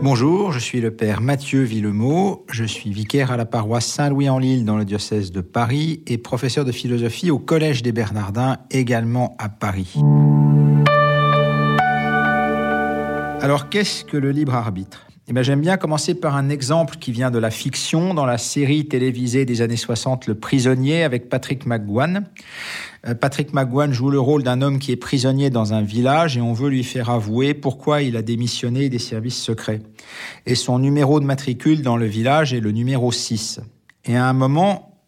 Bonjour, je suis le père Mathieu Villemot, je suis vicaire à la paroisse Saint-Louis-en-Lille dans le diocèse de Paris et professeur de philosophie au Collège des Bernardins également à Paris. Alors qu'est-ce que le libre arbitre? Eh bien, J'aime bien commencer par un exemple qui vient de la fiction dans la série télévisée des années 60 Le prisonnier avec Patrick McGowan. Euh, Patrick McGowan joue le rôle d'un homme qui est prisonnier dans un village et on veut lui faire avouer pourquoi il a démissionné des services secrets. Et son numéro de matricule dans le village est le numéro 6. Et à un moment,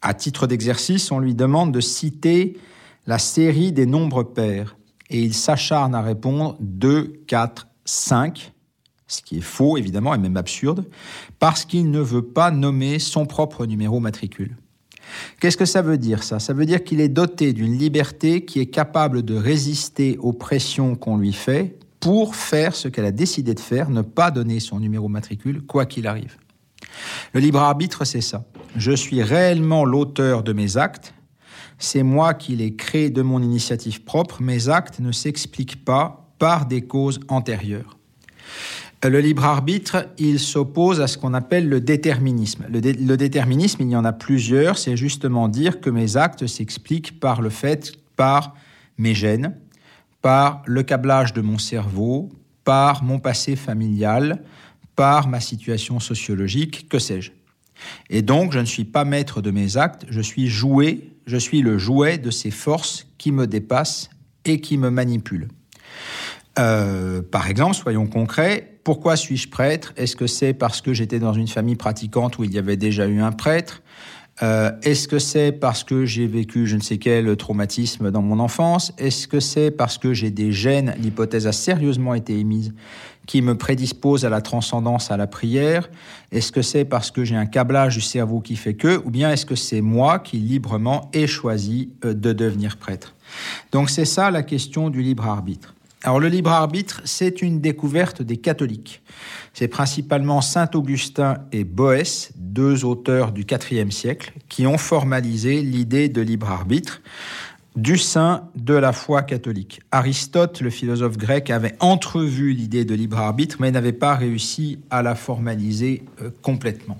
à titre d'exercice, on lui demande de citer la série des nombres pairs. Et il s'acharne à répondre 2, 4, 5, ce qui est faux évidemment et même absurde, parce qu'il ne veut pas nommer son propre numéro matricule. Qu'est-ce que ça veut dire ça? Ça veut dire qu'il est doté d'une liberté qui est capable de résister aux pressions qu'on lui fait pour faire ce qu'elle a décidé de faire, ne pas donner son numéro matricule, quoi qu'il arrive. Le libre arbitre, c'est ça. Je suis réellement l'auteur de mes actes, c'est moi qui les crée de mon initiative propre, mes actes ne s'expliquent pas par des causes antérieures. Le libre arbitre, il s'oppose à ce qu'on appelle le déterminisme. Le, déterminisme, il y en a plusieurs, c'est justement dire que mes actes s'expliquent par le fait, par mes gènes, par le câblage de mon cerveau, par mon passé familial, par ma situation sociologique, que sais-je. Et donc, je ne suis pas maître de mes actes, je suis joué, je suis le jouet de ces forces qui me dépassent et qui me manipulent. Euh, par exemple, soyons concrets, pourquoi suis-je prêtre? Est-ce que c'est parce que j'étais dans une famille pratiquante où il y avait déjà eu un prêtre? Euh, Est-ce que c'est parce que j'ai vécu je ne sais quel traumatisme dans mon enfance? Est-ce que c'est parce que j'ai des gènes L'hypothèse a sérieusement été émise qui me prédisposent à la transcendance, à la prière? Est-ce que c'est parce que j'ai un câblage du cerveau qui fait que? Ou bien est-ce que c'est moi qui librement ai choisi euh, de devenir prêtre? Donc c'est ça la question du libre arbitre. Alors le libre arbitre, c'est une découverte des catholiques. C'est principalement Saint Augustin et Boès, deux auteurs du IVe siècle, qui ont formalisé l'idée de libre arbitre du sein de la foi catholique. Aristote, le philosophe grec, avait entrevu l'idée de libre arbitre, mais n'avait pas réussi à la formaliser euh, complètement.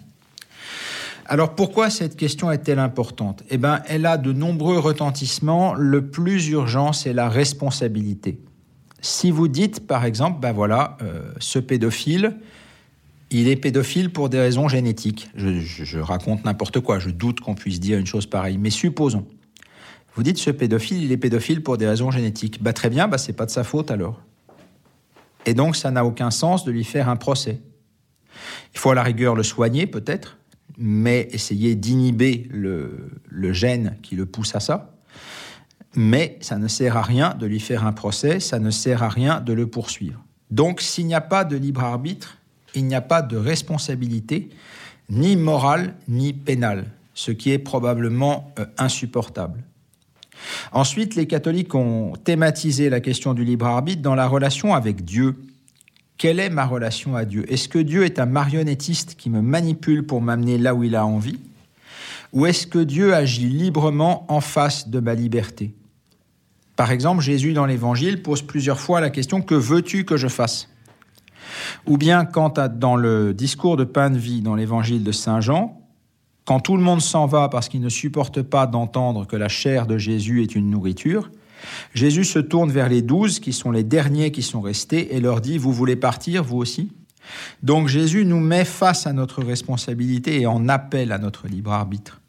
Alors pourquoi cette question est-elle importante? Eh bien, elle a de nombreux retentissements. Le plus urgent, c'est la responsabilité. Si vous dites, par exemple, ben voilà, euh, ce pédophile, il est pédophile pour des raisons génétiques. Je, raconte n'importe quoi, je doute qu'on puisse dire une chose pareille, mais supposons. Vous dites ce pédophile, il est pédophile pour des raisons génétiques. Bah, très bien, bah, c'est pas de sa faute alors. Et donc ça n'a aucun sens de lui faire un procès. Il faut à la rigueur le soigner peut-être, mais essayer d'inhiber le gène qui le pousse à ça. Mais ça ne sert à rien de lui faire un procès, ça ne sert à rien de le poursuivre. Donc s'il n'y a pas de libre arbitre, il n'y a pas de responsabilité, ni morale, ni pénale, ce qui est probablement euh, insupportable. Ensuite, les catholiques ont thématisé la question du libre arbitre dans la relation avec Dieu. Quelle est ma relation à Dieu? Est-ce que Dieu est un marionnettiste qui me manipule pour m'amener là où il a envie? Ou est-ce que Dieu agit librement en face de ma liberté? Par exemple, Jésus dans l'Évangile pose plusieurs fois la question Que veux-tu que je fasse? Ou bien quand dans le discours de pain de vie dans l'Évangile de Saint Jean, quand tout le monde s'en va parce qu'il ne supporte pas d'entendre que la chair de Jésus est une nourriture, Jésus se tourne vers les douze, qui sont les derniers qui sont restés, et leur dit, Vous voulez partir, vous aussi? Donc Jésus nous met face à notre responsabilité et en appelle à notre libre arbitre.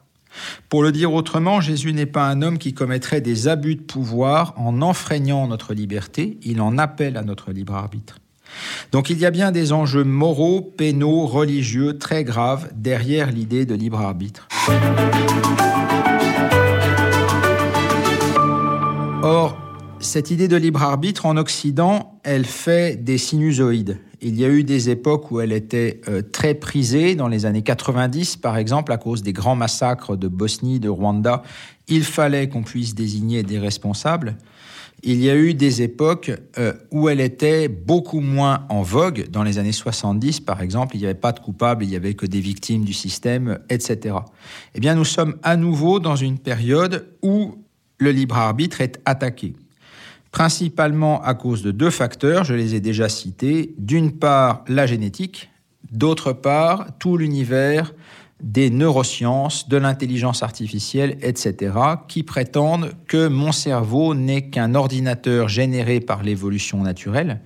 Pour le dire autrement, Jésus n'est pas un homme qui commettrait des abus de pouvoir en enfreignant notre liberté, il en appelle à notre libre arbitre. Donc il y a bien des enjeux moraux, pénaux, religieux très graves derrière l'idée de libre arbitre. Cette idée de libre arbitre en Occident, elle fait des sinusoïdes. Il y a eu des époques où elle était euh, très prisée, dans les années 90 par exemple, à cause des grands massacres de Bosnie, de Rwanda. Il fallait qu'on puisse désigner des responsables. Il y a eu des époques euh, où elle était beaucoup moins en vogue. Dans les années 70, par exemple, il n'y avait pas de coupables, il n'y avait que des victimes du système, etc. Eh bien, nous sommes à nouveau dans une période où le libre arbitre est attaqué. Principalement à cause de deux facteurs, je les ai déjà cités. D'une part, la génétique, d'autre part, tout l'univers des neurosciences, de l'intelligence artificielle, etc., qui prétendent que mon cerveau n'est qu'un ordinateur généré par l'évolution naturelle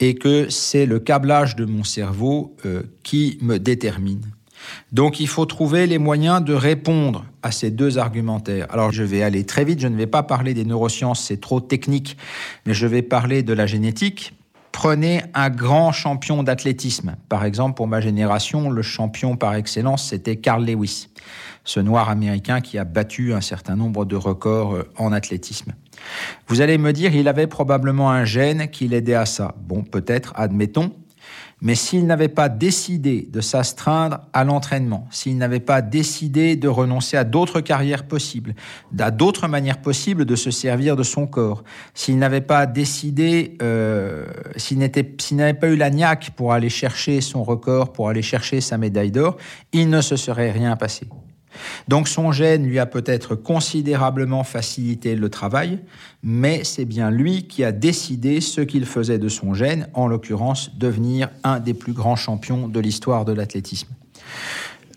et que c'est le câblage de mon cerveau euh, qui me détermine. Donc il faut trouver les moyens de répondre à ces deux argumentaires. Alors je vais aller très vite, je ne vais pas parler des neurosciences, c'est trop technique, mais je vais parler de la génétique. Prenez un grand champion d'athlétisme. Par exemple, pour ma génération, le champion par excellence, c'était Carl Lewis, ce noir américain qui a battu un certain nombre de records euh, en athlétisme. Vous allez me dire, il avait probablement un gène qui l'aidait à ça. Bon, peut-être, admettons, mais s'il n'avait pas décidé de s'astreindre à l'entraînement, s'il n'avait pas décidé de renoncer à d'autres carrières possibles, à d'autres manières possibles de se servir de son corps, s'il n'avait pas décidé, euh, s'il n'avait pas eu la niaque pour aller chercher son record, pour aller chercher sa médaille d'or, il ne se serait rien passé. Donc son gène lui a peut-être considérablement facilité le travail, mais c'est bien lui qui a décidé ce qu'il faisait de son gène, en l'occurrence devenir un des plus grands champions de l'histoire de l'athlétisme.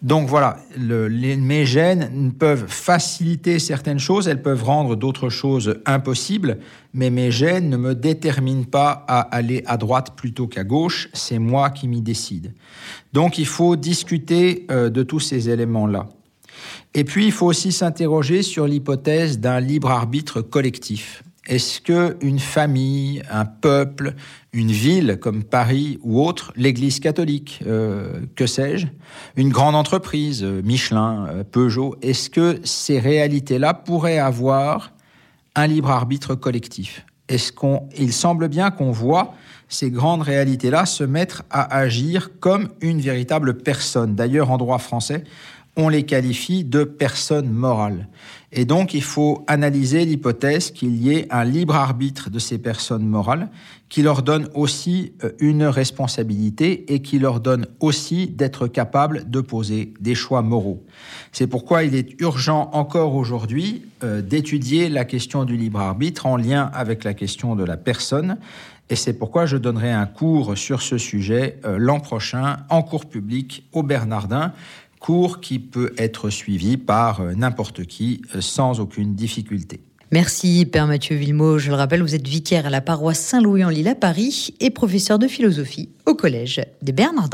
Donc voilà, mes gènes peuvent faciliter certaines choses, elles peuvent rendre d'autres choses impossibles, mais mes gènes ne me déterminent pas à aller à droite plutôt qu'à gauche, c'est moi qui m'y décide. Donc il faut discuter euh, de tous ces éléments-là. Et puis, il faut aussi s'interroger sur l'hypothèse d'un libre arbitre collectif. Est-ce que une famille, un peuple, une ville comme Paris ou autre, l'Église catholique, euh, que sais-je, une grande entreprise, euh, Michelin, euh, Peugeot, est-ce que ces réalités-là pourraient avoir un libre arbitre collectif? Est-ce qu'on, il semble bien qu'on voit ces grandes réalités-là se mettre à agir comme une véritable personne. D'ailleurs, en droit français, on les qualifie de personnes morales. Et donc, il faut analyser l'hypothèse qu'il y ait un libre arbitre de ces personnes morales qui leur donne aussi euh, une responsabilité et qui leur donne aussi d'être capables de poser des choix moraux. C'est pourquoi il est urgent encore aujourd'hui euh, d'étudier la question du libre arbitre en lien avec la question de la personne. Et c'est pourquoi je donnerai un cours sur ce sujet euh, l'an prochain en cours public au Bernardin cours qui peut être suivi par euh, n'importe qui euh, sans aucune difficulté. Merci Père Mathieu Villemot. Je le rappelle, vous êtes vicaire à la paroisse Saint-Louis en Lille à Paris et professeur de philosophie au Collège des Bernardins.